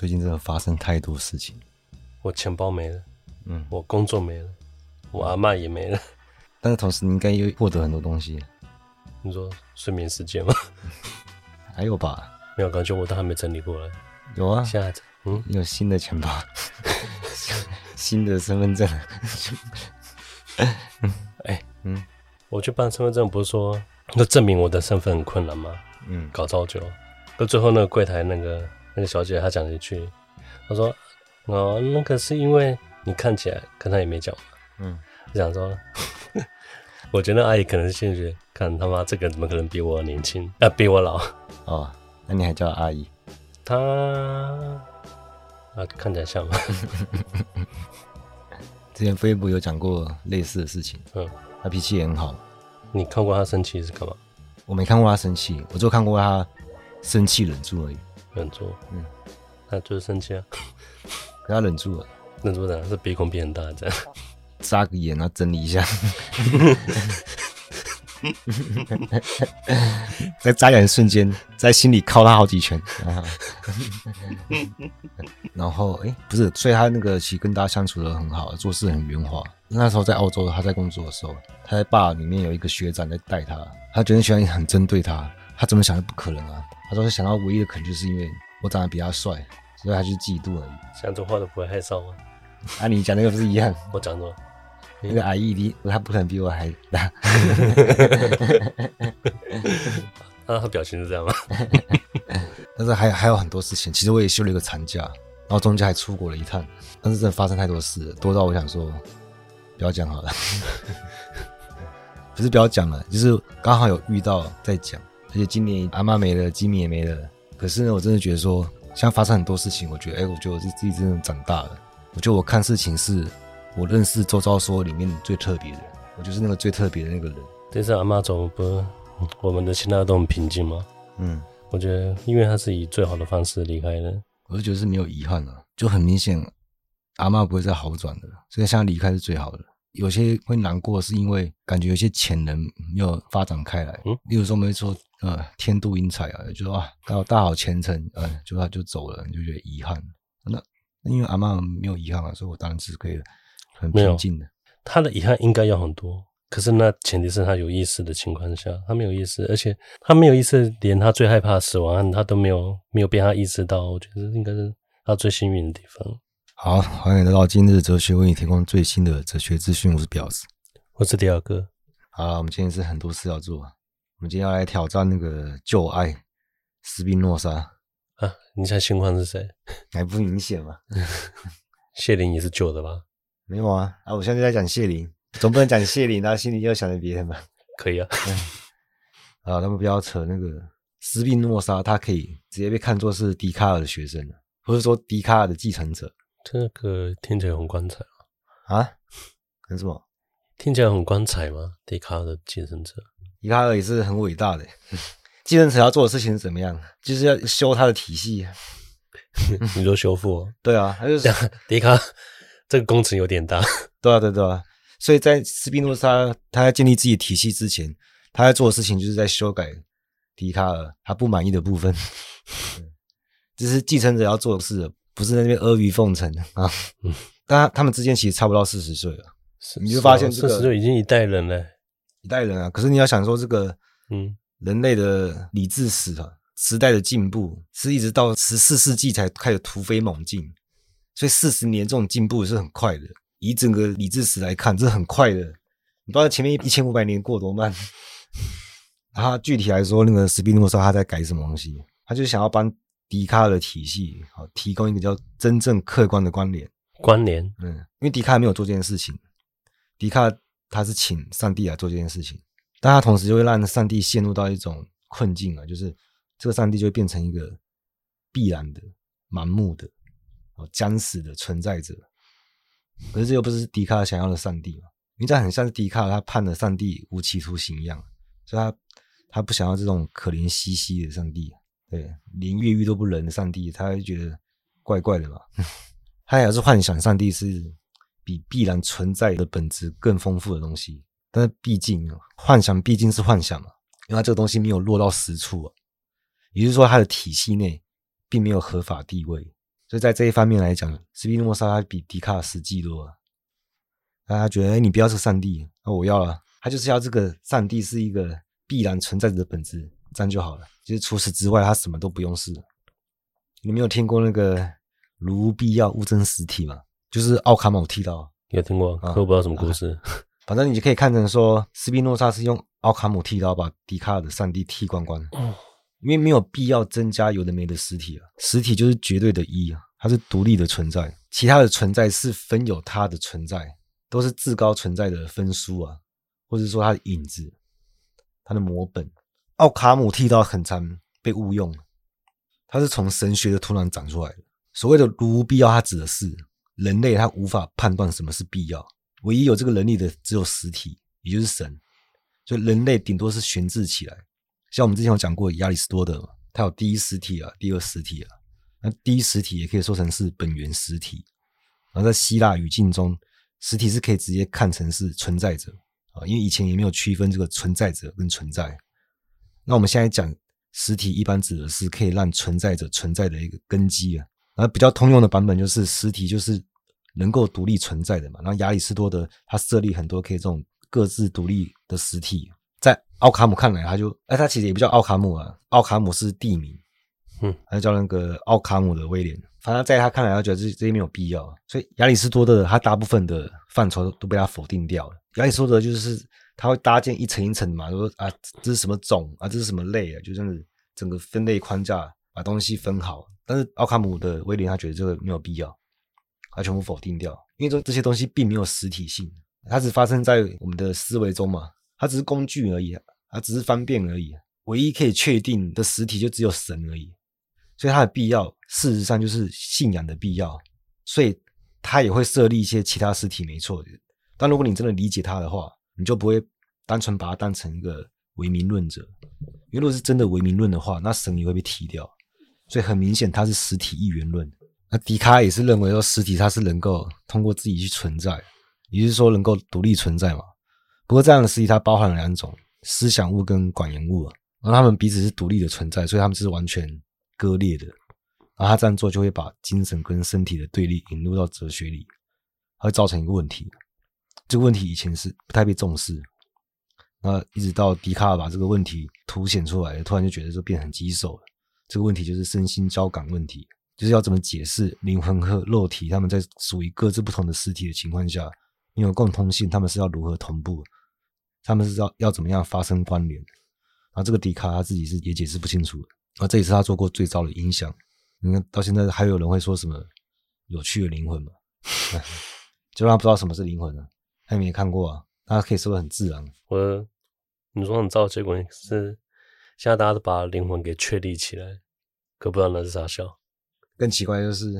最近真的发生太多事情，我钱包没了，嗯，我工作没了，我阿嬷也没了。但是同时，你应该又获得很多东西。你说睡眠时间吗？还有吧？没有，感觉我都还没整理过来。有啊，现在嗯，你有新的钱包，新的身份证。哎、欸，嗯，我去办身份证，不是说要证明我的身份很困难吗？嗯，搞超久，到最后那个柜台那个那个小姐她讲了一句，她说：“哦，那个是因为你看起来，跟她也没讲。”嗯，我想说，我觉得阿姨可能是兴趣，看他妈这个怎么可能比我年轻啊，比我老哦？那你还叫阿姨？她啊，看起来像吗？之前飞博有讲过类似的事情，嗯，他脾气也很好。你看过他生气是干嘛？我没看过他生气，我就看过他生气忍住而已。忍住，嗯，他就是生气啊，可 他忍住了，忍住的，是鼻孔变很大这样，眨个眼然后整理一下，在眨眼的瞬间，在心里敲他好几拳，然后哎、欸，不是，所以他那个其实跟大家相处的很好，做事很圆滑。那时候在澳洲，他在工作的时候，他在 bar 里面有一个学长在带他，他觉得学长很针对他，他怎么想都不可能啊。他说他想到唯一的可能就是因为我长得比他帅，所以他就嫉妒而已。讲这话都不会害臊吗？啊，你讲那个不是一样？我讲错，那个矮一滴，他不可能比我还大。啊，他表情是这样吗？但是还还有很多事情，其实我也休了一个长假，然后中间还出国了一趟，但是真的发生太多事了，多到我想说不要讲好了。不是不要讲了，就是刚好有遇到在讲。而且今年阿妈没了，吉米也没了。可是呢，我真的觉得说，像发生很多事情，我觉得，哎、欸，我觉得我自己真的长大了。我觉得我看事情是我认识周遭说里面最特别的人，我就是那个最特别的那个人。这次阿妈走，不是我们的其他都很平静吗？嗯，我觉得，因为他是以最好的方式离开的，我就觉得是没有遗憾了，就很明显，阿妈不会再好转的，所以现在离开是最好的。有些会难过，是因为感觉有些潜能没有发展开来。嗯，例如说我们会说，呃，天妒英才啊，就说啊，大好大好前程，嗯、呃，就他就走了，你就觉得遗憾。那因为阿妈没有遗憾啊，所以我当然是可以很平静的。他的遗憾应该要很多，可是那前提是他有意识的情况下，他没有意识，而且他没有意识，连他最害怕的死亡，他都没有没有被他意识到。我觉得应该是他最幸运的地方。好，欢迎来到今日哲学，为你提供最新的哲学资讯。我是表子，我是第二个。好了，我们今天是很多事要做。我们今天要来挑战那个旧爱斯宾诺莎啊！你猜情况是谁？还不明显吗？谢林也是旧的吧？没有啊！啊，我现在在讲谢林，总不能讲谢林，然后心里又想着别人吧？可以啊。啊，他们不要扯那个斯宾诺莎，他可以直接被看作是笛卡尔的学生，不是说笛卡尔的继承者。这个听起来很光彩啊！啊？很什么？听起来很光彩吗？笛卡尔的继承者，笛卡尔也是很伟大的。继承者要做的事情是怎么样？就是要修他的体系。你说修复？对啊，他就是笛卡尔这个工程有点大。对啊，对对啊。所以在斯宾诺莎他在建立自己体系之前，他在做的事情就是在修改笛卡尔他不满意的部分。这是继承者要做的事。不是在那边阿谀奉承啊，嗯，但他他们之间其实差不到四十岁了，你就发现这个四十岁已经一代人了，一代人啊。可是你要想说这个，嗯，人类的理智史啊，时代的进步是一直到十四世纪才开始突飞猛进，所以四十年这种进步是很快的。以整个理智史来看，这是很快的。你不知道前面一千五百年过多慢。然后具体来说，那个史宾诺莎他在改什么东西？他就想要帮。笛卡尔的体系，好，提供一个叫真正客观的关联。关联，嗯，因为笛卡尔没有做这件事情，笛卡尔他是请上帝来做这件事情，但他同时就会让上帝陷入到一种困境啊，就是这个上帝就会变成一个必然的、盲目的、哦僵死的存在者。可是这又不是笛卡尔想要的上帝嘛？因为这很像是笛卡尔他判了上帝无期徒刑一样，所以他他不想要这种可怜兮兮的上帝。对，连越狱都不忍的上帝，他会觉得怪怪的嘛？他也是幻想上帝是比必然存在的本质更丰富的东西。但是毕竟幻想毕竟是幻想嘛，因为他这个东西没有落到实处啊。也就是说，他的体系内并没有合法地位，所以在这一方面来讲，斯宾诺莎他比笛卡尔实际多了。大家觉得，哎，你不要是上帝，那我要了。他就是要这个上帝是一个必然存在着的本质，这样就好了。其实除此之外，他什么都不用是。你没有听过那个如必要，勿争实体吗？就是奥卡姆剃刀，有听过？可我不知道什么故事。反正你就可以看成说，斯宾诺莎是用奥卡姆剃刀把笛卡尔的上帝剃光光。嗯，因为没有必要增加有的没的实体啊，实体就是绝对的一啊，它是独立的存在，其他的存在是分有它的存在，都是至高存在的分书啊，或者说它的影子，它的模本。奥卡姆剃刀很常被误用，它是从神学的土壤长出来的。所谓的如无必要，它指的是。人类他无法判断什么是必要，唯一有这个能力的只有实体，也就是神。所以人类顶多是悬置起来。像我们之前有讲过亚里士多德，他有第一实体啊，第二实体啊。那第一实体也可以说成是本源实体。然后在希腊语境中，实体是可以直接看成是存在者啊，因为以前也没有区分这个存在者跟存在。那我们现在讲实体，一般指的是可以让存在者存在的一个根基啊。然后比较通用的版本就是实体就是。能够独立存在的嘛？然后亚里士多德他设立很多可以这种各自独立的实体，在奥卡姆看来，他就哎，他其实也不叫奥卡姆啊，奥卡姆是地名，嗯，他就叫那个奥卡姆的威廉。反正在他看来，他觉得这这些没有必要，所以亚里士多德他大部分的范畴都被他否定掉了。亚里士多德就是他会搭建一层一层的嘛，说啊这是什么种啊，这是什么类啊，就这样子整个分类框架把东西分好。但是奥卡姆的威廉他觉得这个没有必要。它全部否定掉，因为说这些东西并没有实体性，它只发生在我们的思维中嘛，它只是工具而已，它只是方便而已。唯一可以确定的实体就只有神而已，所以它的必要事实上就是信仰的必要，所以它也会设立一些其他实体，没错。但如果你真的理解它的话，你就不会单纯把它当成一个唯名论者，因为如果是真的唯名论的话，那神也会被踢掉。所以很明显，它是实体一元论。那笛卡尔也是认为说，实体它是能够通过自己去存在，也就是说能够独立存在嘛。不过这样的实体它包含了两种：思想物跟管言物，而他们彼此是独立的存在，所以他们是完全割裂的。然后他这样做就会把精神跟身体的对立引入到哲学里，会造成一个问题。这个问题以前是不太被重视，那一直到笛卡尔把这个问题凸显出来，突然就觉得这变很棘手了。这个问题就是身心交感问题。就是要怎么解释灵魂和肉体，他们在属于各自不同的实体的情况下，没有共通性，他们是要如何同步？他们是要要怎么样发生关联？然后这个笛卡他自己是也解释不清楚的。啊，这也是他做过最糟的影响。你看到现在还有人会说什么有趣的灵魂吗？就让他不知道什么是灵魂了。他也没看过啊，他可以说的很自然。我你说很糟的结果是，现在大家都把灵魂给确立起来，可不知道那是啥笑。更奇怪就是，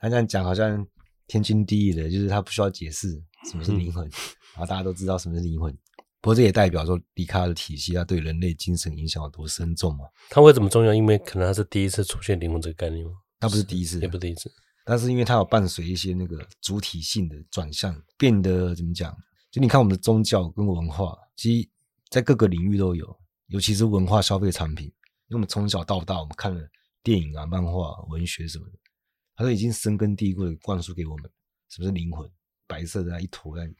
他这样讲好像天经地义的，就是他不需要解释什么是灵魂，嗯、然后大家都知道什么是灵魂。不过这也代表说，笛卡尔的体系它对人类精神影响有多深重嘛？他为什么重要？因为可能他是第一次出现灵魂这个概念吗？他不是第一次，也不是第一次，但是因为他有伴随一些那个主体性的转向，变得怎么讲？就你看我们的宗教跟文化，其实在各个领域都有，尤其是文化消费产品，因为我们从小到大我们看了。电影啊、漫画、文学什么的，他都已经深根蒂固的灌输给我们，什么是灵魂？白色的啊一坨在，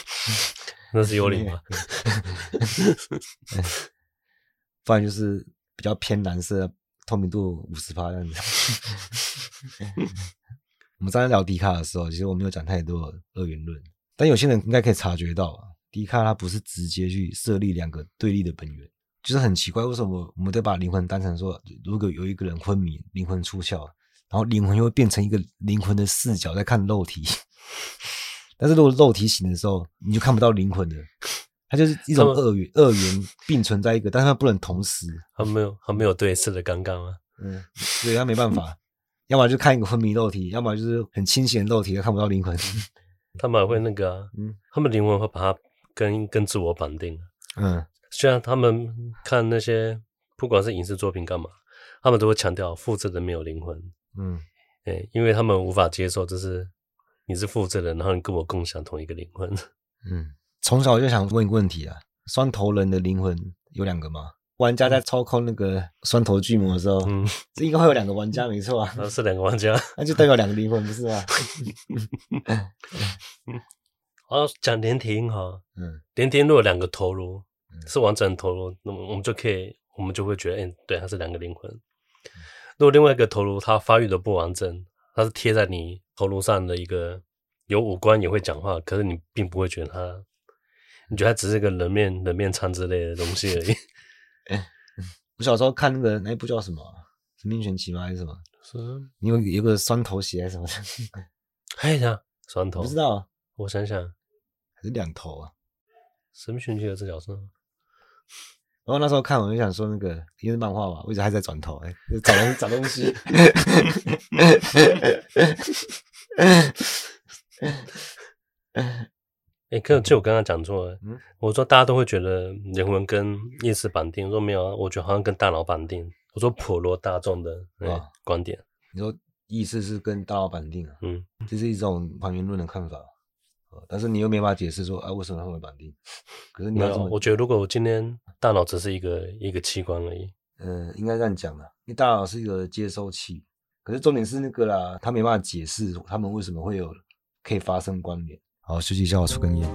那是幽灵 吗？不然就是比较偏蓝色，透明度五十趴这样子。我们刚才聊迪卡尔的时候，其实我没有讲太多二元论，但有些人应该可以察觉到啊，笛卡尔他不是直接去设立两个对立的本源。就是很奇怪，为什么我们都把灵魂当成说，如果有一个人昏迷，灵魂出窍，然后灵魂又会变成一个灵魂的视角在看肉体，但是如果肉体醒的时候，你就看不到灵魂了，它就是一种二元二元并存在一个，但是它不能同时，它没有它没有对视的尴尬吗？嗯，所以它没办法，要么就看一个昏迷肉体，要么就是很清醒的肉体，看不到灵魂。他们会那个、啊，嗯，他们灵魂会把它跟跟自我绑定，嗯。虽然他们看那些不管是影视作品干嘛，他们都会强调复制的没有灵魂。嗯，哎，因为他们无法接受，就是你是复制的，然后你跟我共享同一个灵魂。嗯，从小就想问一个问题啊：双头人的灵魂有两个吗？玩家在操控那个双头巨魔的时候，嗯，这应该会有两个玩家，没错啊，是两个玩家，那就代表两个灵魂，不是吗？哦，讲连亭哈，嗯，连天如果两个头颅是完整的头颅，那么我们就可以，我们就会觉得，哎，对，它是两个灵魂。如果另外一个头颅它发育的不完整，它是贴在你头颅上的一个有五官也会讲话，可是你并不会觉得它，你觉得它只是一个人面人面疮之类的东西而已。哎，我小时候看那个那一部叫什么《神兵玄奇》吗？还是什么？是，你有有个双头鞋还是什么？哎呀，双头不知道，我想想，还是两头啊？神兵玄奇有这角色？然后那时候看，我就想说那个因为漫画嘛，我一直还在转头，哎，找东 找东西。哎，可就我刚刚讲错了，嗯，我说大家都会觉得人文跟意识绑定，我说没有啊，我觉得好像跟大脑绑定。我说普罗大众的啊观点，你说意识是跟大脑绑定啊？嗯，这是一种还原论的看法，但是你又没法解释说啊为什么它会绑定？可是你要这么，我觉得如果我今天大脑只是一个一个器官而已，嗯，应该这样讲的，因为大脑是一个接收器，可是重点是那个啦，他没办法解释他们为什么会有可以发生关联。好，休息一下，我抽根烟。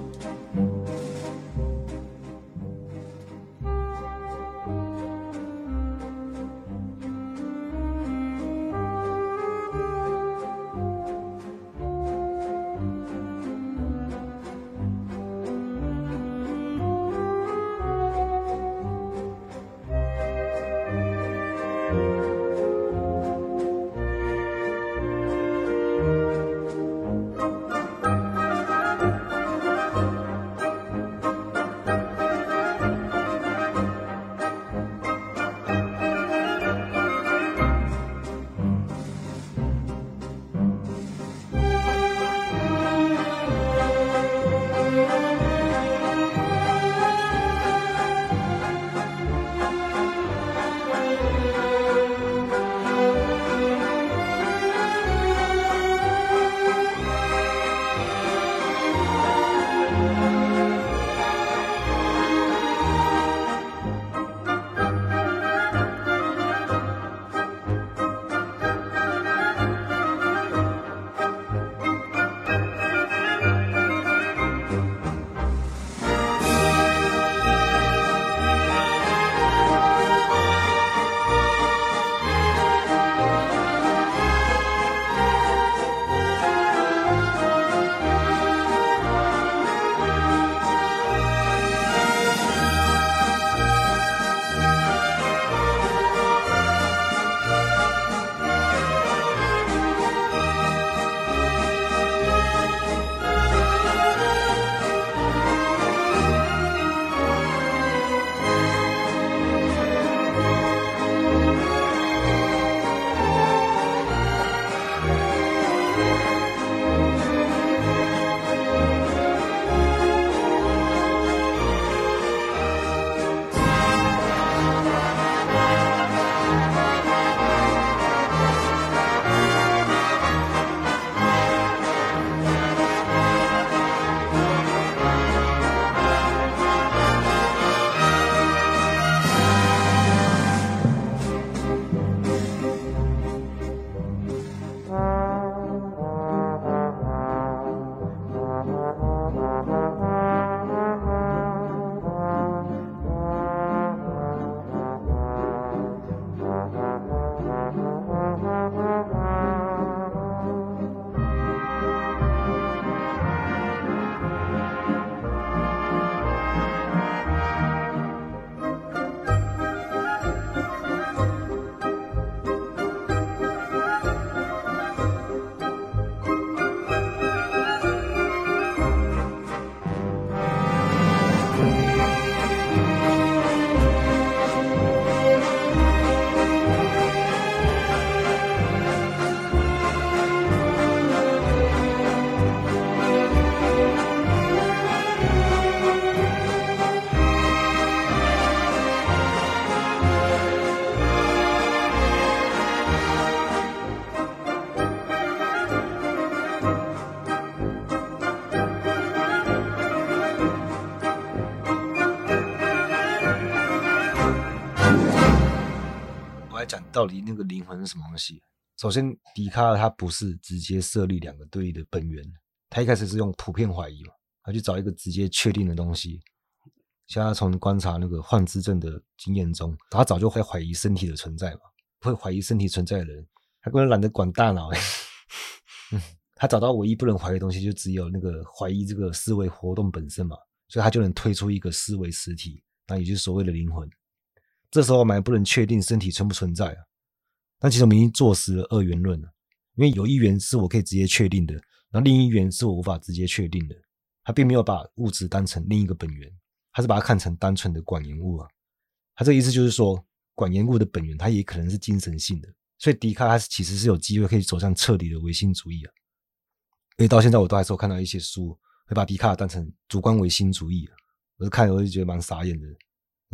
讲到底那个灵魂是什么东西？首先，笛卡尔他不是直接设立两个对立的本源，他一开始是用普遍怀疑嘛，他去找一个直接确定的东西。像他从观察那个幻肢症的经验中，他早就会怀疑身体的存在嘛，会怀疑身体存在的人，他根本懒得管大脑。他找到唯一不能怀疑的东西，就只有那个怀疑这个思维活动本身嘛，所以他就能推出一个思维实体，那也就是所谓的灵魂。这时候我们还不能确定身体存不存在啊，但其实我们已经坐实了二元论了，因为有一元是我可以直接确定的，然后另一元是我无法直接确定的。他并没有把物质当成另一个本源，他是把它看成单纯的管延物啊。他这意思就是说，管延物的本源它也可能是精神性的，所以笛卡尔他其实是有机会可以走向彻底的唯心主义啊。因为到现在我都还是看到一些书会把笛卡尔当成主观唯心主义啊，我是看我就觉得蛮傻眼的。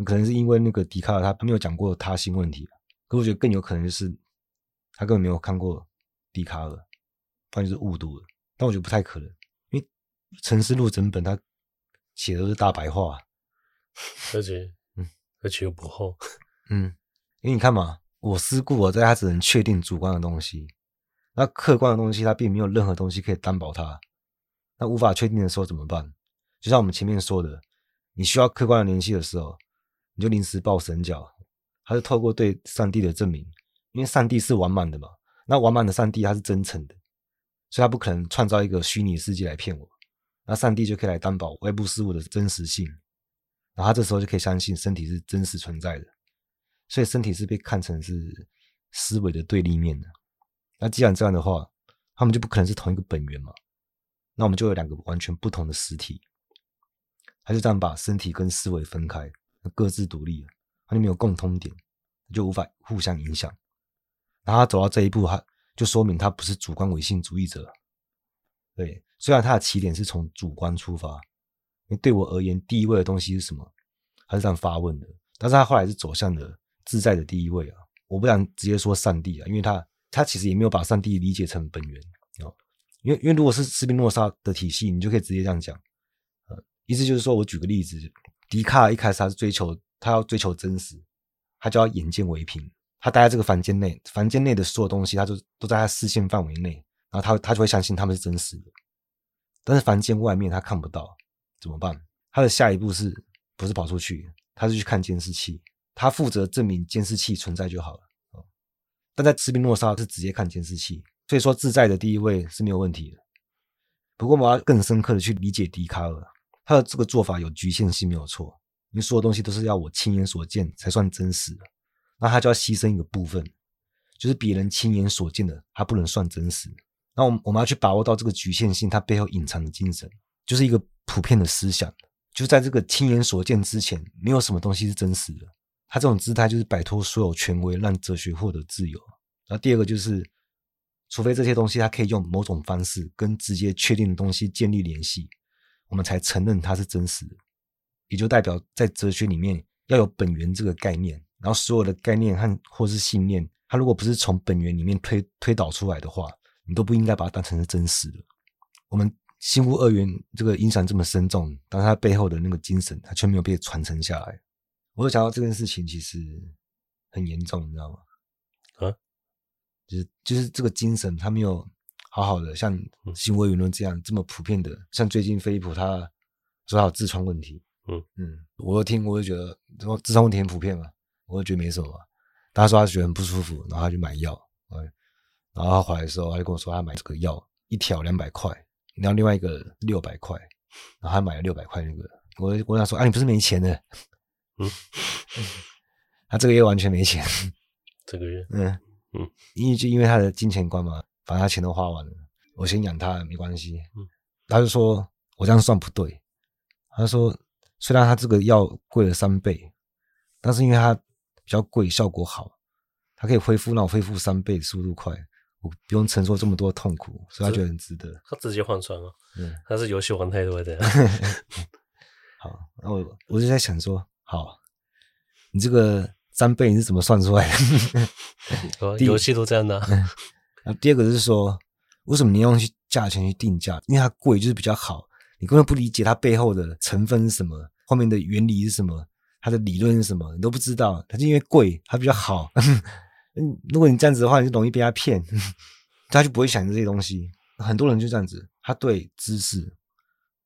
可能是因为那个笛卡尔他没有讲过他心问题，可我觉得更有可能就是他根本没有看过笛卡尔，不然就是误读了。但我觉得不太可能，因为《沉思录》整本他写的都是大白话，而且嗯，而且又不厚，嗯，因为你看嘛，我思故我在，他只能确定主观的东西，那客观的东西他并没有任何东西可以担保他，那无法确定的时候怎么办？就像我们前面说的，你需要客观的联系的时候。你就临时抱神脚，还是透过对上帝的证明，因为上帝是完满的嘛。那完满的上帝他是真诚的，所以他不可能创造一个虚拟世界来骗我。那上帝就可以来担保外部事物的真实性，然后他这时候就可以相信身体是真实存在的。所以身体是被看成是思维的对立面的。那既然这样的话，他们就不可能是同一个本源嘛。那我们就有两个完全不同的实体。他就这样把身体跟思维分开。各自独立，他就没有共通点，就无法互相影响。然后他走到这一步，他就说明他不是主观唯心主义者。对，虽然他的起点是从主观出发，因为对我而言，第一位的东西是什么？他是这样发问的。但是他后来是走向了自在的第一位啊。我不想直接说上帝啊，因为他他其实也没有把上帝理解成本源啊。因为因为如果是斯宾诺莎的体系，你就可以直接这样讲。呃，意思就是说我举个例子。笛卡尔一开始他是追求，他要追求真实，他就要眼见为凭。他待在这个房间内，房间内的所有东西，他就都在他视线范围内，然后他他就会相信他们是真实的。但是房间外面他看不到，怎么办？他的下一步是不是跑出去？他是去看监视器，他负责证明监视器存在就好了。但在斯宾诺莎是直接看监视器，所以说自在的第一位是没有问题的。不过我们要更深刻的去理解笛卡尔。他的这个做法有局限性，没有错。因为所有东西都是要我亲眼所见才算真实的，那他就要牺牲一个部分，就是别人亲眼所见的，他不能算真实。那我们我们要去把握到这个局限性，它背后隐藏的精神，就是一个普遍的思想，就在这个亲眼所见之前，没有什么东西是真实的。他这种姿态就是摆脱所有权威，让哲学获得自由。然后第二个就是，除非这些东西它可以用某种方式跟直接确定的东西建立联系。我们才承认它是真实的，也就代表在哲学里面要有本源这个概念，然后所有的概念和或是信念，它如果不是从本源里面推推导出来的话，你都不应该把它当成是真实的。我们心物二元这个影响这么深重，但它背后的那个精神，它却没有被传承下来。我就想到这件事情其实很严重，你知道吗？啊，就是就是这个精神，它没有。好好的，像新闻舆论这样这么普遍的，像最近飞利浦他说他有痔疮问题，嗯。嗯，我有听，我就觉得说痔疮问题很普遍嘛，我就觉得没什么。他说他觉得很不舒服，然后他就买药，然后他回来的时候，他就跟我说他买这个药一条两百块，然后另外一个六百块，然后他买了六百块那个，我我跟他说啊，你不是没钱的，嗯，他这个月完全没钱，这个月，嗯。嗯，因为就因为他的金钱观嘛。反正他钱都花完了，我先养他没关系。嗯，他就说我这样算不对。他说虽然他这个药贵了三倍，但是因为他比较贵，效果好，他可以恢复让我恢复三倍速度快，我不用承受这么多痛苦，所以他觉得很值得。他直接换算了，嗯，他是游戏玩太多的。好，那我我就在想说，好，你这个三倍你是怎么算出来的？游戏都这样的、啊。那第二个是说，为什么你用去价钱去定价？因为它贵就是比较好，你根本不理解它背后的成分是什么，后面的原理是什么，它的理论是什么，你都不知道。它就因为贵，它比较好，嗯，如果你这样子的话，你就容易被他骗，他就不会想这些东西。很多人就这样子，他对知识，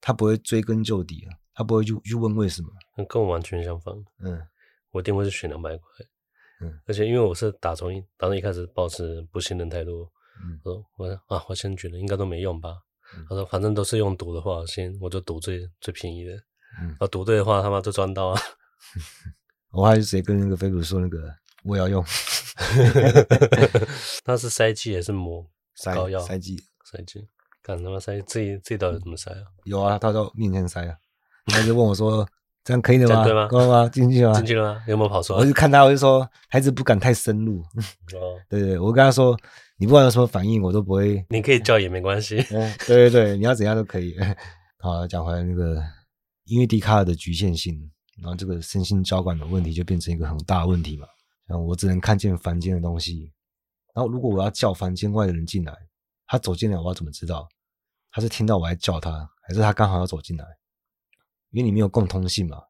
他不会追根究底啊，他不会去去问为什么。跟我完全相反。嗯，我定位是选两百块。嗯，而且因为我是打从一打从一开始保持不信任态度。嗯，我说我啊，我先觉得应该都没用吧。嗯、他说反正都是用赌的话，先我就赌最最便宜的。嗯，啊，赌对的话，他妈就赚到啊。我还是直接跟那个飞虎说那个。我要用，那是塞剂还是抹膏药？塞剂，塞剂，干什么塞？这这到底怎么塞啊？有啊，他在我面前塞啊，他就问我说：“这样可以的吗？对吗？够了吗？进去了吗？进去了吗？有没有跑出来？”我就看他，我就说：“孩子不敢太深入。”哦，对对，我跟他说：“你不管有什么反应，我都不会。”你可以叫也没关系。嗯，对对对，你要怎样都可以。好，讲回来那个，因为笛卡尔的局限性，然后这个身心交感的问题就变成一个很大的问题嘛。嗯，我只能看见凡间的东西。然后，如果我要叫凡间外的人进来，他走进来，我要怎么知道他是听到我在叫他，还是他刚好要走进来？因为你没有共通性嘛。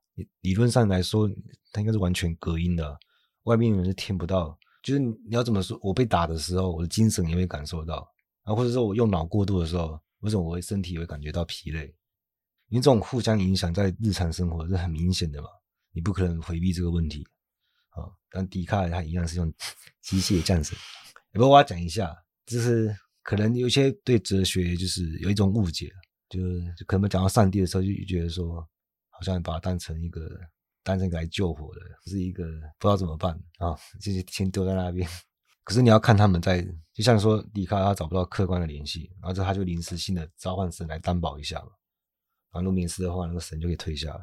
理论上来说，它应该是完全隔音的，外面的人是听不到。就是你要怎么说？我被打的时候，我的精神也会感受到啊，或者说我用脑过度的时候，为什么我会身体也会感觉到疲累？因为这种互相影响在日常生活是很明显的嘛，你不可能回避这个问题。啊，但笛卡尔他一样是用 机械战神。不过我要讲一下，就是可能有些对哲学就是有一种误解，就可能讲到上帝的时候，就觉得说，好像把它当成一个当成一个来救火的，是一个不知道怎么办啊，就是先丢在那边。可是你要看他们在，就像说离开他找不到客观的联系，然后之后他就临时性的召唤神来担保一下嘛。然后路明斯的话，那个神就可以退下了。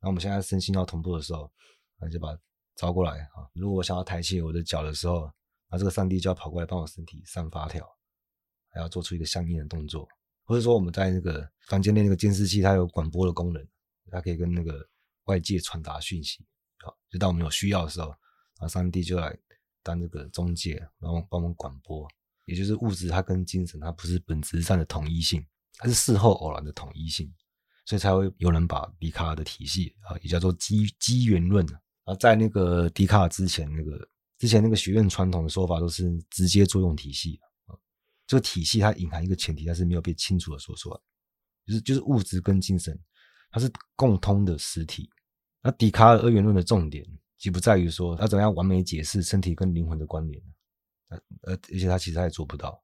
然后我们现在身心要同步的时候，那就把。招过来啊！如果我想要抬起我的脚的时候，那这个上帝就要跑过来帮我身体上发条，还要做出一个相应的动作。或者说我们在那个房间内那个监视器，它有广播的功能，它可以跟那个外界传达讯息。好，就当我们有需要的时候，啊，上帝就来当这个中介，然后帮我们广播。也就是物质它跟精神它不是本质上的统一性，它是事后偶然的统一性，所以才会有人把笛卡尔的体系啊，也叫做机机缘论。啊，在那个笛卡尔之前，那个之前那个学院传统的说法都是直接作用体系，这个体系它隐含一个前提，它是没有被清楚的说出来，就是就是物质跟精神它是共通的实体。那笛卡尔二元论的重点，既不在于说他怎样完美解释身体跟灵魂的关联，呃而且他其实他也做不到，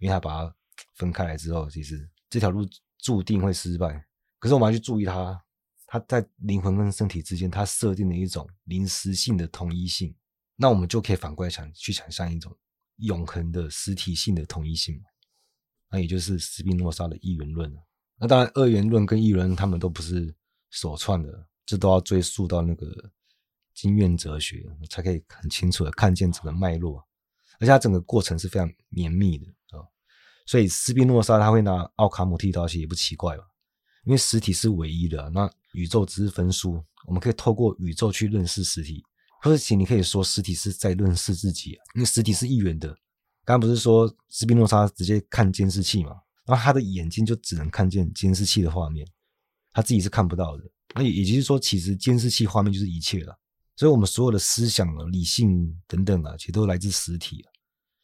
因为他把它分开来之后，其实这条路注定会失败。可是我们要去注意它。它在灵魂跟身体之间，它设定了一种临时性的统一性，那我们就可以反过来想，去想象一种永恒的实体性的统一性，那也就是斯宾诺莎的一元论。那当然，二元论跟一元论他们都不是首创的，这都要追溯到那个经验哲学，才可以很清楚的看见整个脉络，而且它整个过程是非常绵密的啊。所以斯宾诺莎他会拿奥卡姆剃刀，其实也不奇怪吧？因为实体是唯一的，那。宇宙只是分数，我们可以透过宇宙去认识实体，或者其你可以说实体是在认识自己，因为实体是一元的。刚刚不是说斯宾诺莎直接看监视器嘛？然后他的眼睛就只能看见监视器的画面，他自己是看不到的。那也就是说，其实监视器画面就是一切了。所以我们所有的思想啊、理性等等啊，其实都来自实体。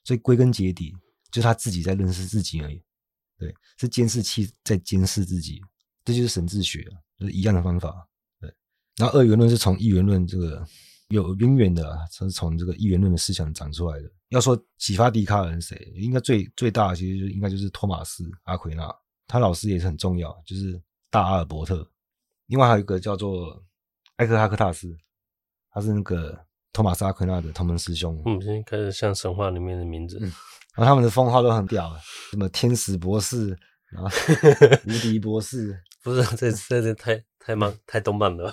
所以归根结底，就是他自己在认识自己而已。对，是监视器在监视自己，这就是神智学啊。就是一样的方法，对。然后二元论是从一元论这个有渊源的，它是从这个一元论的思想长出来的。要说启发笛卡尔人谁，应该最最大的其实就应该就是托马斯阿奎那，他老师也是很重要，就是大阿尔伯特。另外还有一个叫做艾克哈克塔斯，他是那个托马斯阿奎那的同门师兄。嗯，现在开始像神话里面的名字，嗯、然后他们的封号都很屌，什么天使博士，然后无敌博士。不是，这这这太太慢，太动漫了。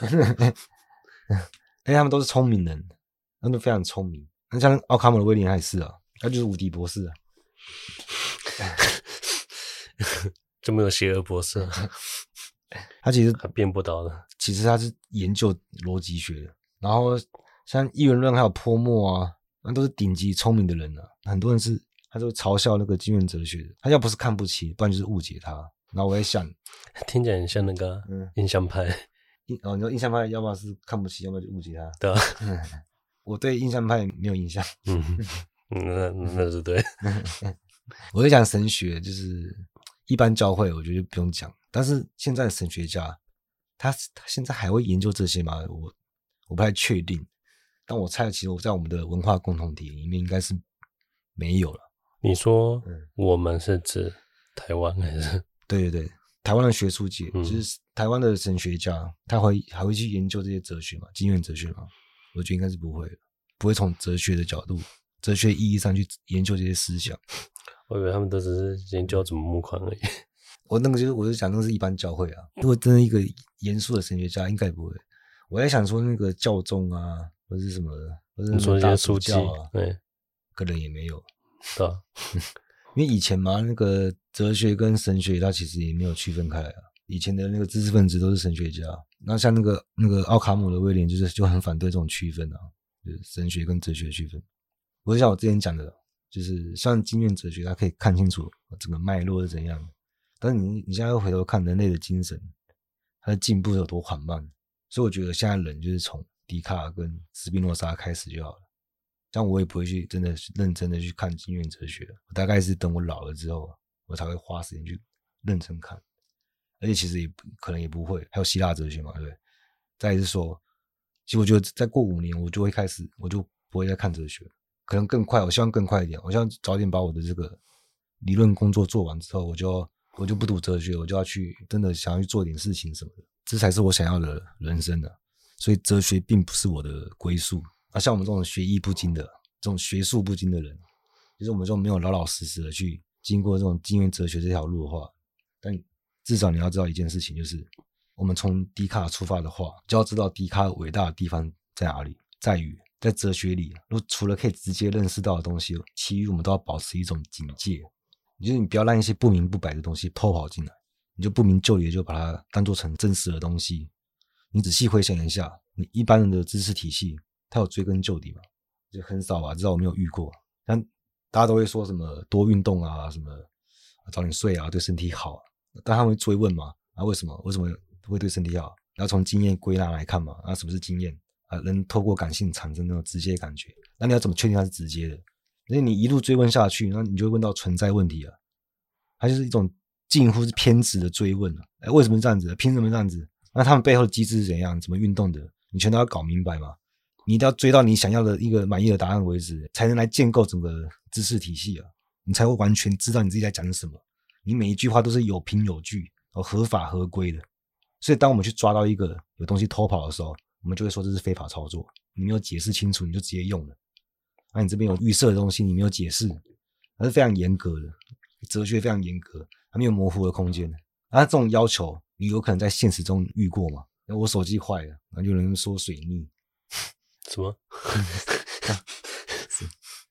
哎，他们都是聪明人，他们都非常聪明。那像奥卡姆的威廉也是啊，他就是无敌博士啊，这么有邪恶博士。他其实他变不到的，其实他是研究逻辑学的。然后像一元论还有泼墨啊，那都是顶级聪明的人啊。很多人是他就嘲笑那个经验哲学的，他要不是看不起，不然就是误解他。然后我也想，听起来很像那个印象派。印、嗯、哦，你说印象派，要么是看不起，要么就误解他。对啊。我对印象派没有印象。嗯，那那是对。我在讲神学，就是一般教会，我觉得不用讲。但是现在的神学家，他他现在还会研究这些吗？我我不太确定。但我猜，其实我在我们的文化共同体里面，应该是没有了。你说，我们是指台湾还是？对对对，台湾的学术界，嗯、就是台湾的神学家，他会还会去研究这些哲学嘛？经验哲学嘛？我觉得应该是不会，不会从哲学的角度、哲学意义上去研究这些思想。我以为他们都只是研究怎么募款而已。我那个就是，我就讲那是一般教会啊。如果真的一个严肃的神学家，应该不会。我在想说，那个教宗啊，或者是什么，或者是什么大主教啊，对，可能也没有。对啊，因为以前嘛，那个哲学跟神学，它其实也没有区分开啊。以前的那个知识分子都是神学家。那像那个那个奥卡姆的威廉，就是就很反对这种区分啊，就是神学跟哲学区分。不是像我之前讲的，就是像经验哲学，它可以看清楚整个脉络是怎样。但是你你现在又回头看人类的精神，它的进步有多缓慢。所以我觉得现在人就是从笛卡尔跟斯宾诺莎开始就好了。这样我也不会去真的认真的去看经验哲学。我大概是等我老了之后，我才会花时间去认真看。而且其实也可能也不会，还有希腊哲学嘛，对不对？再一次说，其实我觉得再过五年，我就会开始，我就不会再看哲学，可能更快。我希望更快一点，我希望早点把我的这个理论工作做完之后，我就我就不读哲学，我就要去真的想要去做点事情什么的，这才是我想要的人生的。所以哲学并不是我的归宿。啊，像我们这种学艺不精的、这种学术不精的人，其实我们就没有老老实实的去经过这种经验哲学这条路的话，但。至少你要知道一件事情，就是我们从笛卡尔出发的话，就要知道笛卡尔伟大的地方在哪里，在于在哲学里，如果除了可以直接认识到的东西，其余我们都要保持一种警戒，就是你不要让一些不明不白的东西偷跑进来，你就不明就里就把它当做成真实的东西。你仔细回想一下，你一般人的知识体系，他有追根究底吗？就很少吧，至少我没有遇过。但大家都会说什么多运动啊，什么早点睡啊，对身体好。但他们追问嘛？啊，为什么？为什么会对身体好？然后从经验归纳来看嘛？啊，什么是经验？啊，能透过感性产生那种直接感觉。那你要怎么确定它是直接的？那你一路追问下去，那你就会问到存在问题啊。它就是一种近乎是偏执的追问啊。哎，为什么这样子？凭什么这样子？那他们背后的机制是怎样？怎么运动的？你全都要搞明白嘛？你一定要追到你想要的一个满意的答案为止，才能来建构整个知识体系啊。你才会完全知道你自己在讲什么。你每一句话都是有凭有据，哦，合法合规的。所以，当我们去抓到一个有东西偷跑的时候，我们就会说这是非法操作。你没有解释清楚，你就直接用了。那、你这边有预设的东西，你没有解释，还是非常严格的。哲学非常严格，还没有模糊的空间。啊，这种要求，你有可能在现实中遇过吗？那我手机坏了，那就有人说水逆。什么？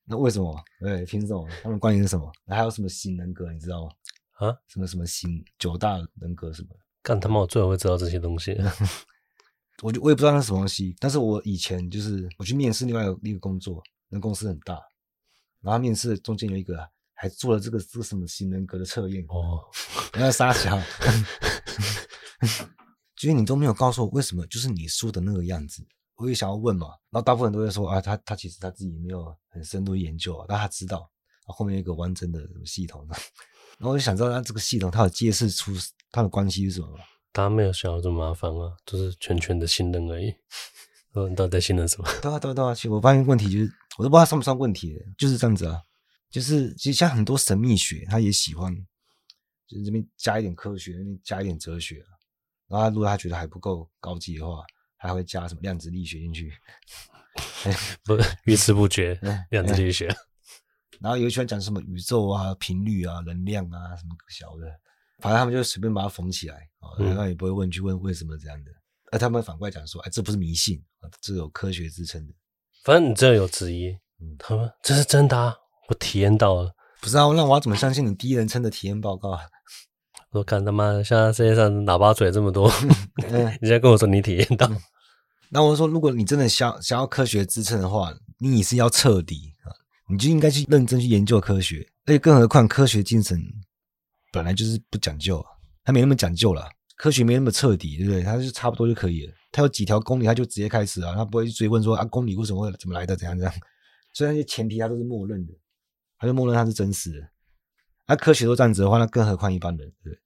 那为什么？对，凭什么？他们关联是什么？还有什么新人格？你知道吗？啊，什么什么新九大人格什么？干他妈！我最好会知道这些东西。我就我也不知道那是什么东西，但是我以前就是我去面试另外一个工作，那公司很大，然后面试中间有一个还做了这个这个什么新人格的测验哦，然后杀小，就是你都没有告诉我为什么就是你说的那个样子，我也想要问嘛，然后大部分人都会说啊，他他其实他自己没有很深度研究啊，但他知道，后面有一个完整的系统。然后我就想知道，他这个系统，它有揭示出它的关系是什么吗？大家没有想要这么麻烦啊，就是全全的信任而已。嗯，你到底在信任什么？对啊，对啊，对啊。其实我发现问题就是，我都不知道它算不算问题，就是这样子啊。就是其实像很多神秘学，他也喜欢，就是这边加一点科学，那边加一点哲学啊。然后他如果他觉得还不够高级的话，还会加什么量子力学进去。不，遇之不绝，量子力学。然后有喜欢讲什么宇宙啊、频率啊、能量啊什么小的，反正他们就随便把它缝起来啊，然后也不会问去问为什么这样的。而他们反过来讲说，哎，这不是迷信啊，这是有科学支撑的。反正你这有质疑，嗯，他们这是真的啊，我体验到了。不是啊，那我要怎么相信你第一人称的体验报告啊？我看他妈现在世界上喇叭嘴这么多，你现在跟我说你体验到，那我说如果你真的想想要科学支撑的话，你也是要彻底啊。你就应该去认真去研究科学，而且更何况科学精神本来就是不讲究，它没那么讲究了，科学没那么彻底，对不对？它就差不多就可以了。它有几条公理，它就直接开始啊，它不会去追问说啊，公理为什么会怎么来的，怎样怎样。所以那些前提它都是默认的，它就默认它是真实的。那、科学都这样子的话，那更何况一般人，对？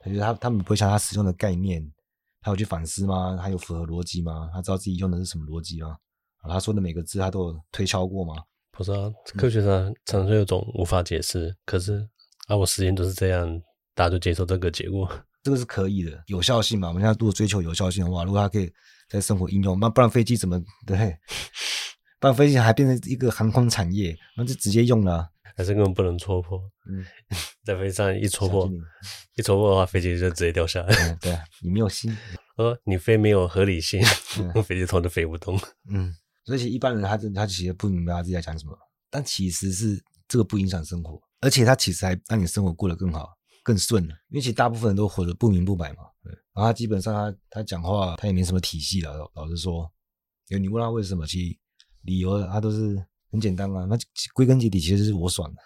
他觉得他他们不会想他使用的概念，他有去反思吗？他有符合逻辑吗？他知道自己用的是什么逻辑吗？啊，他说的每个字他都有推敲过吗？不是啊，科学上常常有种无法解释，嗯、可是啊，我实验都是这样，大家就接受这个结果，这个是可以的，有效性嘛？我们现在如果追求有效性的话，如果他可以在生活应用，那不然飞机怎么对？不然飞机还变成一个航空产业，那就直接用了、啊，还是根本不能戳破。嗯，在飞机上一戳破，一戳破的话，飞机就直接掉下来。嗯、对啊，你没有心，呃，你飞没有合理性，嗯、飞机头都飞不动。嗯，所以一般人他真他其实不明白他自己在讲什么，但其实是这个不影响生活，而且他其实还让你生活过得更好、更顺了。因为其实大部分人都活得不明不白嘛。对，然后他基本上他他讲话他也没什么体系了，老实说，因为你问他为什么，其实。理由他都是很简单啊，那归根结底其实是我爽的，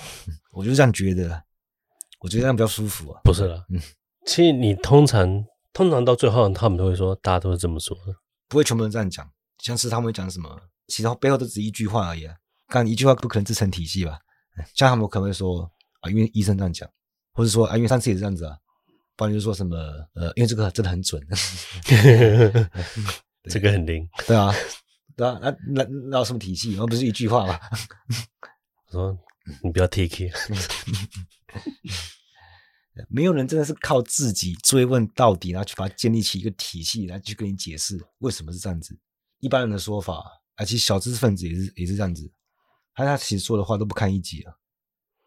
我就这样觉得，我觉得这样比较舒服啊。不是了，嗯，其实你通常通常到最后，他们都会说，大家都是这么说的，不会全部人这样讲。像是他们会讲什么，其实背后都只一句话而已啊。刚一句话不可能自成体系吧？像他们可能会说啊，因为医生这样讲，或者说啊，因为上次也是这样子啊，不然就说什么呃，因为这个真的很准，这个很灵，对啊。对啊，那那那有什么体系？那不是一句话吗？我 说你不要 take 没有人真的是靠自己追问到底，然后去把它建立起一个体系，然后去跟你解释为什么是这样子。一般人的说法，而且小知识分子也是也是这样子，他他其实说的话都不堪一击啊，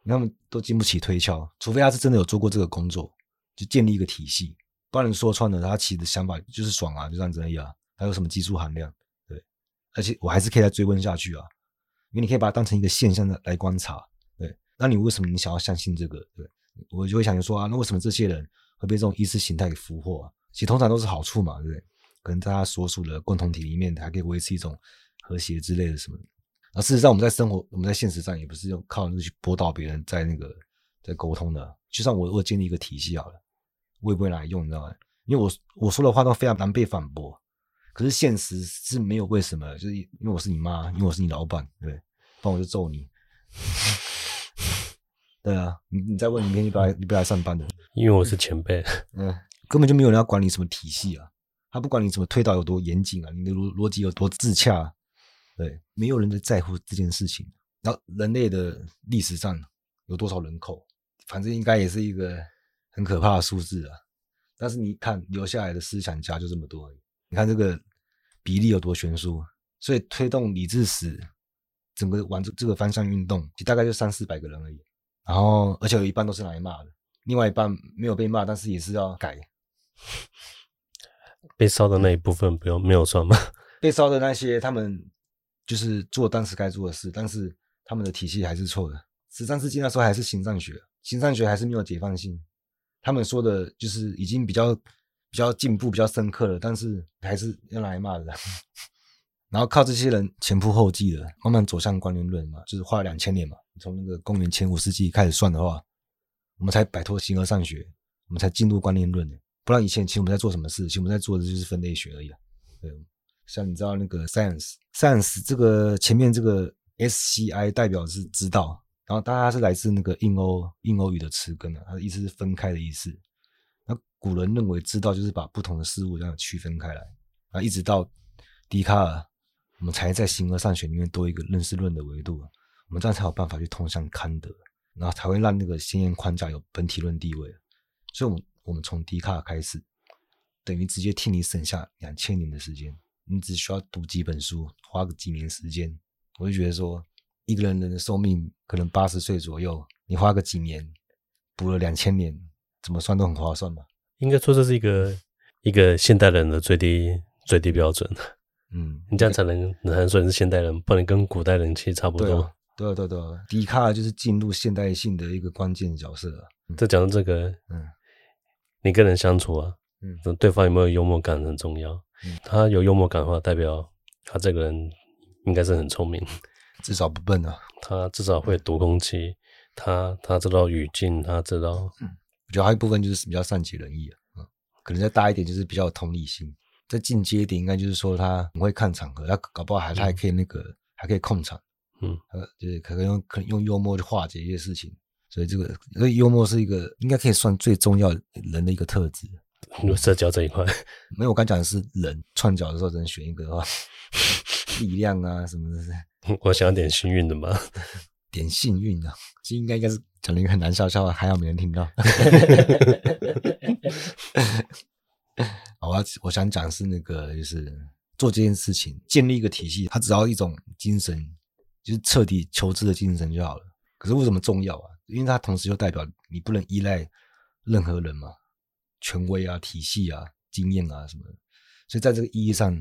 他们都经不起推敲，除非他是真的有做过这个工作，就建立一个体系。不然说穿了，他其实的想法就是爽啊，就这样子而已啊，还有什么技术含量？而且我还是可以再追问下去啊，因为你可以把它当成一个现象的来观察，对。那你为什么你想要相信这个？对，我就会想说啊，那为什么这些人会被这种意识形态给俘获啊？其实通常都是好处嘛，对不对？可能在他所属的共同体里面，还可以维持一种和谐之类的什么那。事实上，我们在生活，我们在现实上也不是用靠那去驳导别人，在那个在沟通的。就算我我建立一个体系好了，我也不会拿来用，你知道吗？因为我我说的话都非常难被反驳。可是现实是没有为什么，就是因为我是你妈，因为我是你老板，对，不然我就揍你。对啊，你你再问明天你不来，你不来上班的，因为我是前辈，嗯，根本就没有人要管你什么体系啊，他不管你什么推导有多严谨啊，你的逻逻辑有多自洽，对，没有人在在乎这件事情。然后人类的历史上有多少人口，反正应该也是一个很可怕的数字啊。但是你看留下来的思想家就这么多而已。你看这个比例有多悬殊，所以推动理智史整个往这这个方向运动，其实大概就三四百个人而已。然后，而且有一半都是拿来骂的，另外一半没有被骂，但是也是要改。被烧的那一部分不用没有算吗？被烧的那些，他们就是做当时该做的事，但是他们的体系还是错的。十三世纪那时候还是形上学，形上学还是没有解放性，他们说的就是已经比较。比较进步、比较深刻的，但是还是要来骂的。然后靠这些人前仆后继的，慢慢走向观念论嘛，就是花了两千年嘛。从那个公元前五世纪开始算的话，我们才摆脱形而上学，我们才进入观念论。不然以前其实我们在做什么事？其实我们在做的就是分类学而已。对，像你知道那个 science，science 这个前面这个 sci 代表是知道，然后大家是来自那个印欧印欧语的词根啊，它的意思是分开的意思。古人认为知道就是把不同的事物这样区分开来，啊，一直到笛卡尔，我们才在形而上学里面多一个认识论的维度，我们这样才有办法去通向康德，然后才会让那个先验框架有本体论地位。所以，我们我们从笛卡尔开始，等于直接替你省下两千年的时间，你只需要读几本书，花个几年时间，我就觉得说，一个人人的寿命可能八十岁左右，你花个几年补了两千年，怎么算都很划算嘛。应该说这是一个一个现代人的最低最低标准。嗯，你这样才能能说你是现代人，不能跟古代人其实差不多。对啊，对啊，对啊，笛卡尔就是进入现代性的一个关键角色啊。这讲到这个，嗯，你跟人相处啊，嗯，对方有没有幽默感很重要。嗯，他有幽默感的话，代表他这个人应该是很聪明，至少不笨啊。他至少会读空气，他他知道语境，他知道。嗯我觉得还有一部分就是比较善解人意啊，嗯，可能再大一点就是比较有同理心，再进阶一点，应该就是说他很会看场合，他搞不好还他还可以那个、嗯、还可以控场，嗯，呃，就是可能用可能用幽默去化解一些事情，所以这个所以幽默是一个应该可以算最重要人的一个特质。有社交这一块，没有，我刚讲的是人串脚的时候只能选一个的话，力量啊什么的。我想要点幸运的嘛，点幸运啊，这应该应该是讲了一个很难笑笑话，还好没人听到。我要我想讲是那个，就是做这件事情，建立一个体系，它只要一种精神，就是彻底求知的精神就好了。可是为什么重要啊？因为它同时又代表你不能依赖任何人嘛。权威啊，体系啊，经验啊什么的，所以在这个意义上，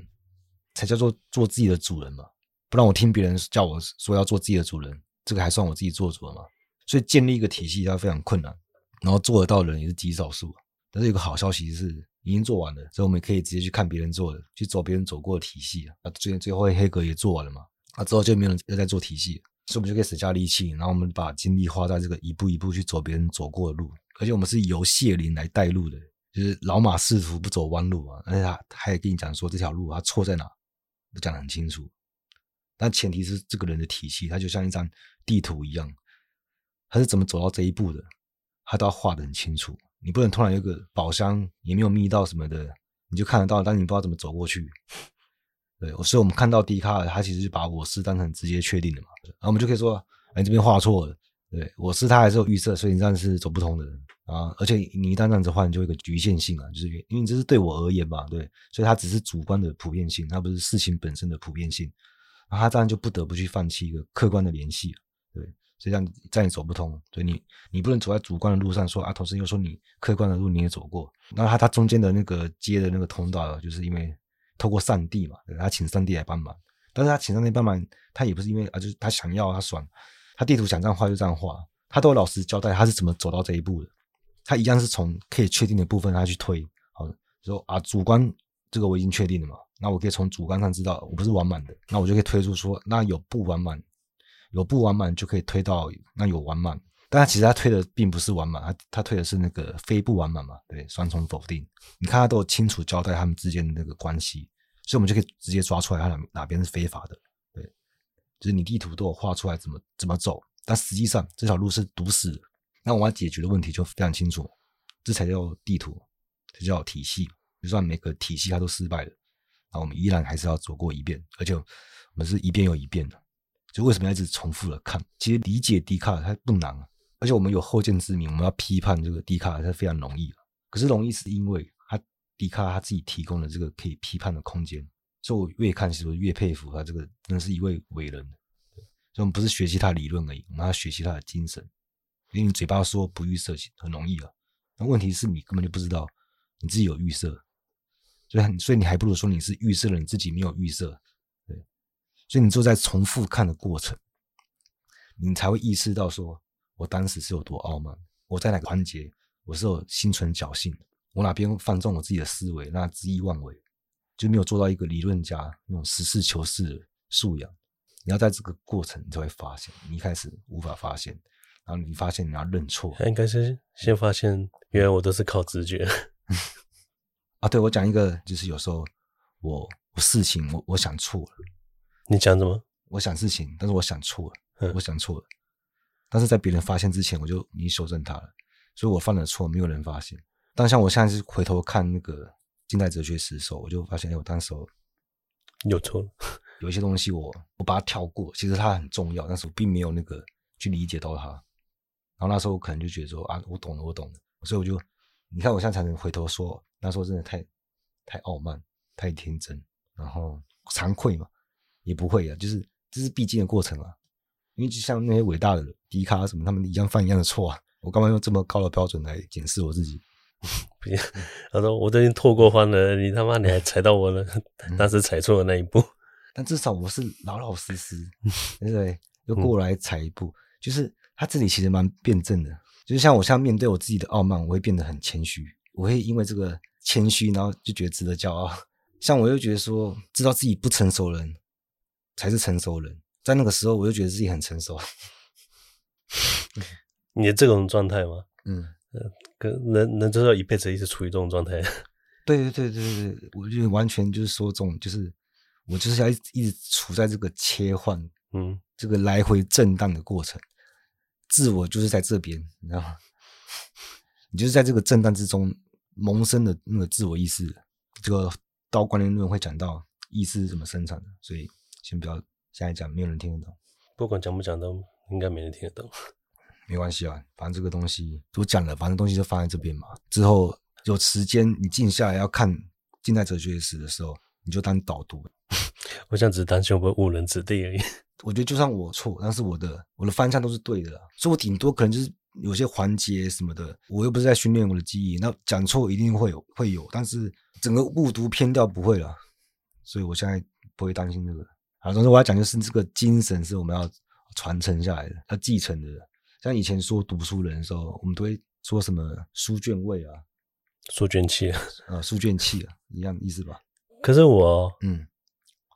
才叫做做自己的主人嘛。不然我听别人叫我说要做自己的主人，这个还算我自己做主了吗？所以建立一个体系它非常困难，然后做得到的人也是极少数。但是有个好消息是，已经做完了，所以我们可以直接去看别人做的，去走别人走过的体系啊。最最后黑格也做完了嘛，那之后就没有人要再做体系，所以我们就可以省下力气，然后我们把精力花在这个一步一步去走别人走过的路，而且我们是由谢林来带路的。就是老马识途不走弯路啊，而且他他也跟你讲说这条路他错在哪，都讲得很清楚。但前提是这个人的体系，他就像一张地图一样，他是怎么走到这一步的，他都要画得很清楚。你不能突然有个宝箱也没有密道什么的，你就看得到，但你不知道怎么走过去。对，所以我们看到笛卡尔，他其实就把我是当成直接确定的嘛，然后我们就可以说，哎，你这边画错了。对，我是他还是有预设，所以你这样是走不通的。啊，而且你一旦这样子换，就有一个局限性啊，就是因为这是对我而言吧，对，所以它只是主观的普遍性，它不是事情本身的普遍性，然后他这样就不得不去放弃一个客观的联系，对，所以这样这样也走不通，所以你你不能走在主观的路上说啊，同时又说你客观的路你也走过，那他他中间的那个接的那个通道，就是因为透过上帝嘛，他请上帝来帮忙，但是他请上帝帮忙，他也不是因为啊，就是他想要他爽，他地图想这样画就这样画，他都有老实交代他是怎么走到这一步的。他一样是从可以确定的部分他去推，好，说啊，主观这个我已经确定了嘛，那我可以从主观上知道我不是完满的，那我就可以推出说，那有不完满，有不完满就可以推到那有完满，但他其实他推的并不是完满，他他推的是那个非不完满嘛，对，双重否定，你看他都有清楚交代他们之间的那个关系，所以我们就可以直接抓出来他哪哪边是非法的，对，就是你地图都有画出来怎么怎么走，但实际上这条路是堵死的。那我要解决的问题就非常清楚，这才叫地图，这叫体系。就算每个体系它都失败了，那我们依然还是要走过一遍，而且我们是一遍又一遍的。就为什么要一直重复的看？其实理解笛卡尔它不难啊，而且我们有后见之明，我们要批判这个笛卡尔它非常容易。可是容易是因为他笛卡尔他自己提供了这个可以批判的空间，所以我越看其实越佩服他这个真是一位伟人。所以我们不是学习他理论而已，我们要学习他的精神。因为你嘴巴说不预设很容易啊，那问题是你根本就不知道你自己有预设，所以所以你还不如说你是预设了你自己没有预设，所以你就在重复看的过程，你才会意识到说我当时是有多傲慢，我在哪个环节我是有心存侥幸，我哪边放纵我自己的思维，那恣意妄为，就没有做到一个理论家那种实事求是的素养。你要在这个过程，你才会发现，你一开始无法发现。然后你发现你要认错，应该是先发现，原来我都是靠直觉。啊，对，我讲一个，就是有时候我我事情我我想错了。你讲什么？我想事情，但是我想错了，我想错了。但是在别人发现之前，我就已经修正它了，所以我犯了错，没有人发现。但像我现在是回头看那个近代哲学史的时候，我就发现，哎，我当时候有错了，有一些东西我我把它跳过，其实它很重要，但是我并没有那个去理解到它。然后那时候我可能就觉得说啊，我懂了，我懂了，所以我就，你看我现在才能回头说，那时候真的太，太傲慢，太天真，然后惭愧嘛，也不会啊，就是这是必经的过程啊，因为就像那些伟大的迪卡什么，他们一样犯一样的错啊，我干嘛用这么高的标准来检视我自己？不行，他说我都已经拓过欢了，你他妈你还踩到我了，当时踩错了那一步，但至少我是老老实实，对不对？又过来踩一步，嗯、就是。他这里其实蛮辩证的，就是像我现在面对我自己的傲慢，我会变得很谦虚，我会因为这个谦虚，然后就觉得值得骄傲。像我又觉得说，知道自己不成熟人才是成熟人，在那个时候，我就觉得自己很成熟。你的这种状态吗？嗯，跟能能知道一辈子一直处于这种状态。对对对对对，我就完全就是说中，就是我就是要一直一直处在这个切换，嗯，这个来回震荡的过程。自我就是在这边，你知道吗？你就是在这个震荡之中萌生的那个自我意识。这个到观念论会讲到意识是怎么生产的，所以先不要现在讲，没有人听得懂。不管讲不讲都应该没人听得懂。没关系啊，反正这个东西我讲了，反正东西就放在这边嘛。之后有时间你静下来要看近代哲学史的时候，你就当导读。我想只担心会不会误人子弟而已。我觉得就算我错，但是我的我的方向都是对的，所以我顶多可能就是有些环节什么的，我又不是在训练我的记忆，那讲错一定会有会有，但是整个误读偏掉不会了，所以我现在不会担心这个。好，总之我要讲就是这个精神是我们要传承下来的，要继承的。像以前说读书人的时候，我们都会说什么书卷味啊，书卷气啊，啊书卷气啊，一样意思吧？可是我嗯。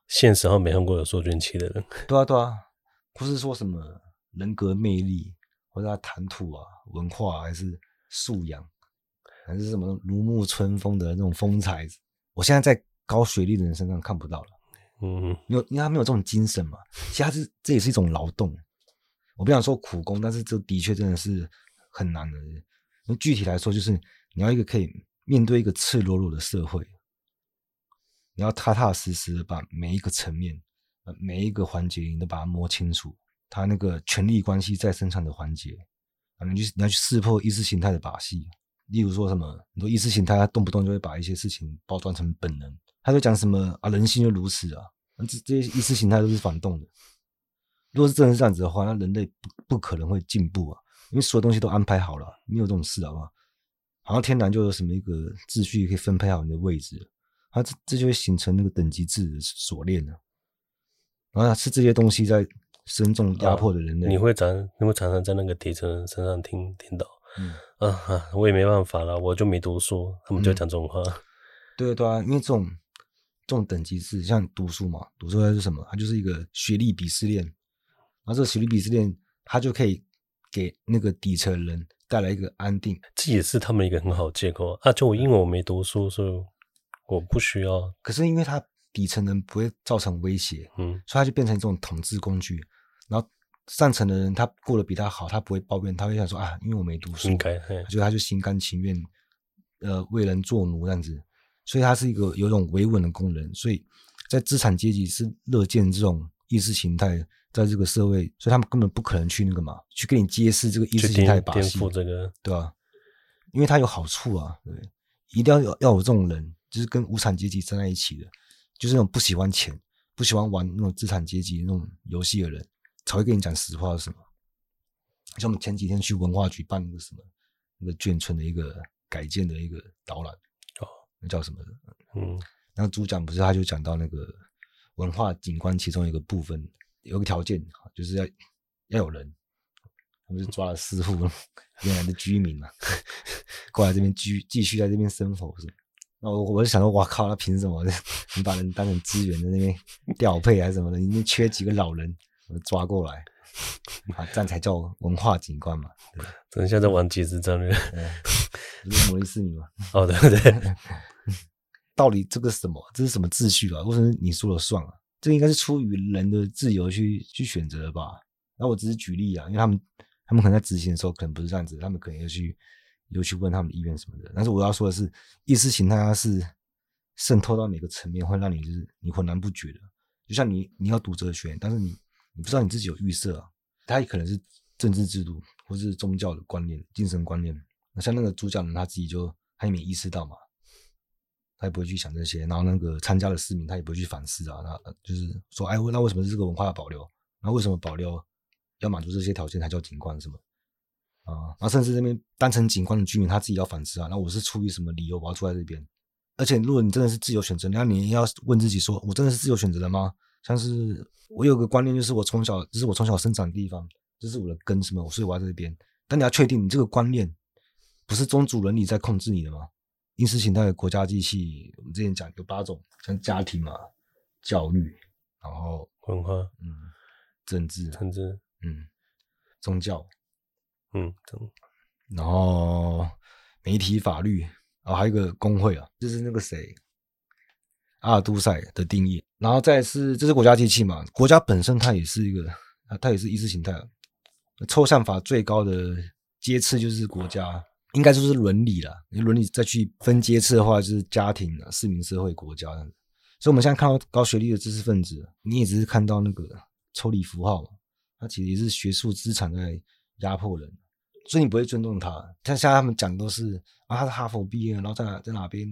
现实上没看过有书卷气的人，对啊对啊，不是说什么人格魅力，或者他谈吐啊、文化还是素养，还是什么如沐春风的那种风采，我现在在高学历的人身上看不到了。嗯，因为因为他没有这种精神嘛，其实他是这也是一种劳动，我不想说苦工，但是这的确真的是很难的。那具体来说，就是你要一个可以面对一个赤裸裸的社会。你要踏踏实实的把每一个层面、呃每一个环节，你都把它摸清楚。他那个权力关系在生产的环节，啊，你去你要去识破意识形态的把戏。例如说什么，很多意识形态，他动不动就会把一些事情包装成本能。他就讲什么啊，人性就如此啊，这这些意识形态都是反动的。如果是真的是这样子的话，那人类不不可能会进步啊，因为所有东西都安排好了，没有这种事，好不好？好像天然就有什么一个秩序可以分配好你的位置。它这这就会形成那个等级制的锁链了，然后是这些东西在深重压迫的人类。你会常你会常常在那个底层人身上听听到，嗯啊，我也没办法了，我就没读书，他们就讲这种话。嗯、对对啊，因为这种这种等级制，像读书嘛，读书它是什么？它就是一个学历鄙视链，然后这个学历鄙视链，它就可以给那个底层人带来一个安定。这也是他们一个很好的借口啊！就我因为我没读书，所以。我不需要，可是因为他底层人不会造成威胁，嗯，所以他就变成一种统治工具。然后上层的人他过得比他好，他不会抱怨，他会想说啊，因为我没读书，应该，所以他就心甘情愿，呃，为人做奴这样子。所以它是一个有一种维稳的功能。所以在资产阶级是乐见这种意识形态在这个社会，所以他们根本不可能去那个嘛，去跟你揭示这个意识形态把戏，颠覆这个，对吧、啊？因为他有好处啊，对，一定要有要有这种人。就是跟无产阶级站在一起的，就是那种不喜欢钱、不喜欢玩那种资产阶级那种游戏的人，才会跟你讲实话是什么。像我们前几天去文化局办那个什么，那个眷村的一个改建的一个导览，哦，那叫什么的？嗯，那个主讲不是他就讲到那个文化景观其中一个部分，有个条件就是要要有人，他们就抓了四户原来的居民嘛，过来这边居继续在这边生活是。那我我就想说，哇靠，那凭什么？你把人当成资源在那边调配还是什么的？你缺几个老人，我抓过来，啊，这样才叫文化景观嘛。对，等一下在玩即时战略，是摩利斯米嘛？哦，对对对。到底这个什么？这是什么秩序啊？为什么你说了算啊？这应该是出于人的自由去去选择的吧？那我只是举例啊，因为他们他们可能在执行的时候可能不是这样子，他们可能要去。又去问他们的意愿什么的，但是我要说的是，意识形态它是渗透到哪个层面，会让你就是你浑然不觉的。就像你你要读哲学，但是你你不知道你自己有预设啊，他也可能是政治制度或是宗教的观念、精神观念。那像那个主讲人他自己就他也没意识到嘛，他也不会去想这些。然后那个参加的市民他也不会去反思啊，那就是说，哎，那为什么是这个文化要保留？那为什么保留要满足这些条件才叫景观什么？啊，然后甚至这边单程景观的居民他自己要反思啊，那我是出于什么理由我要住在这边？而且如果你真的是自由选择，那你要问自己说，我真的是自由选择的吗？像是我有个观念，就是我从小，这是我从小生长的地方，这是我的根，什么，所以我要在这边。但你要确定，你这个观念不是宗主伦理在控制你的吗？意识形态的国家机器，我们之前讲有八种，像家庭嘛、教育，然后文化，嗯，政治，政治，嗯，宗教。嗯，然后媒体法律啊，还有一个工会啊，就是那个谁，阿尔都塞的定义。然后再是，这是国家机器嘛？国家本身它也是一个，它也是意识形态。抽象法最高的阶次就是国家，应该就是伦理了。你伦理再去分阶次的话，就是家庭啊、市民社会、国家。所以我们现在看到高学历的知识分子，你也只是看到那个抽离符号嘛，他其实也是学术资产在压迫人，所以你不会尊重他。像现在他们讲都是啊，他是哈佛毕业，然后在哪在哪边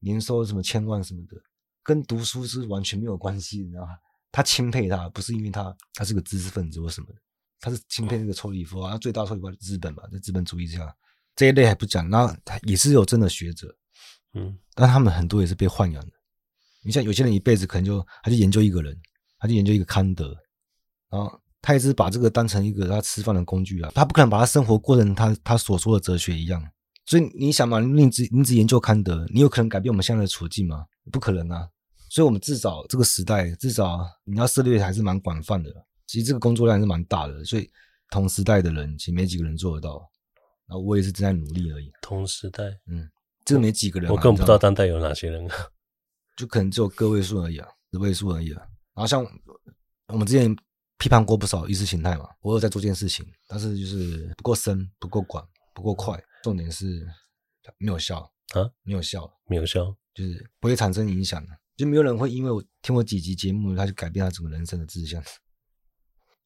年收什么千万什么的。跟读书是完全没有关系，你知道吗？他钦佩他，不是因为他他是个知识分子或什么的，他是钦佩那个抽离符号。他最大抽离符号日本嘛，在资本主义之下，这一类还不讲，那他也是有真的学者，嗯，但他们很多也是被豢养的。你像有些人一辈子可能就他就研究一个人，他就研究一个康德，然后他一直把这个当成一个他吃饭的工具啊，他不可能把他生活过成他他所说的哲学一样。所以你想嘛，你只你只研究康德，你有可能改变我们现在的处境吗？不可能啊。所以，我们至少这个时代，至少你要涉猎还是蛮广泛的。其实这个工作量是蛮大的，所以同时代的人其实没几个人做得到。然后我也是正在努力而已。同时代，嗯，这个没几个人。我更不知道当代有哪些人啊，就可能只有个位数而已啊，十位数而已啊。然后像我们之前批判过不少意识形态嘛，我有在做这件事情，但是就是不够深、不够广、不够快，重点是没有效啊，没有效，没有效，就是不会产生影响的。就没有人会因为我听我几集节目，他就改变他整个人生的志向。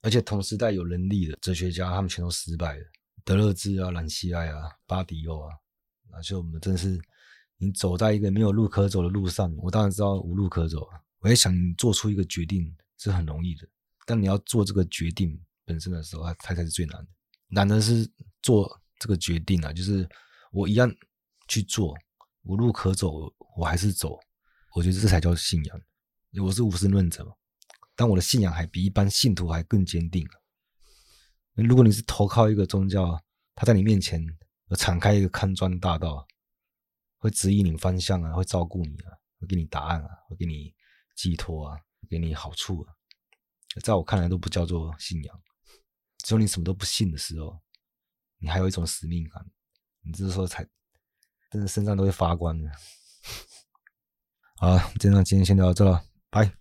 而且同时代有能力的哲学家，他们全都失败了。德勒兹啊、兰西埃啊、巴迪欧啊，而且我们真的是你走在一个没有路可走的路上。我当然知道无路可走，我也想做出一个决定是很容易的，但你要做这个决定本身的时候，它才才是最难的。难的是做这个决定啊，就是我一样去做，无路可走，我还是走。我觉得这才叫信仰。我是无神论者，但我的信仰还比一般信徒还更坚定。如果你是投靠一个宗教，他在你面前敞开一个康庄大道，会指引你方向啊，会照顾你啊，会给你答案啊，会给你寄托啊，给你好处啊，在我看来都不叫做信仰。只有你什么都不信的时候，你还有一种使命感，你这时候才真的身上都会发光的。好，今天今天先聊到这了，拜。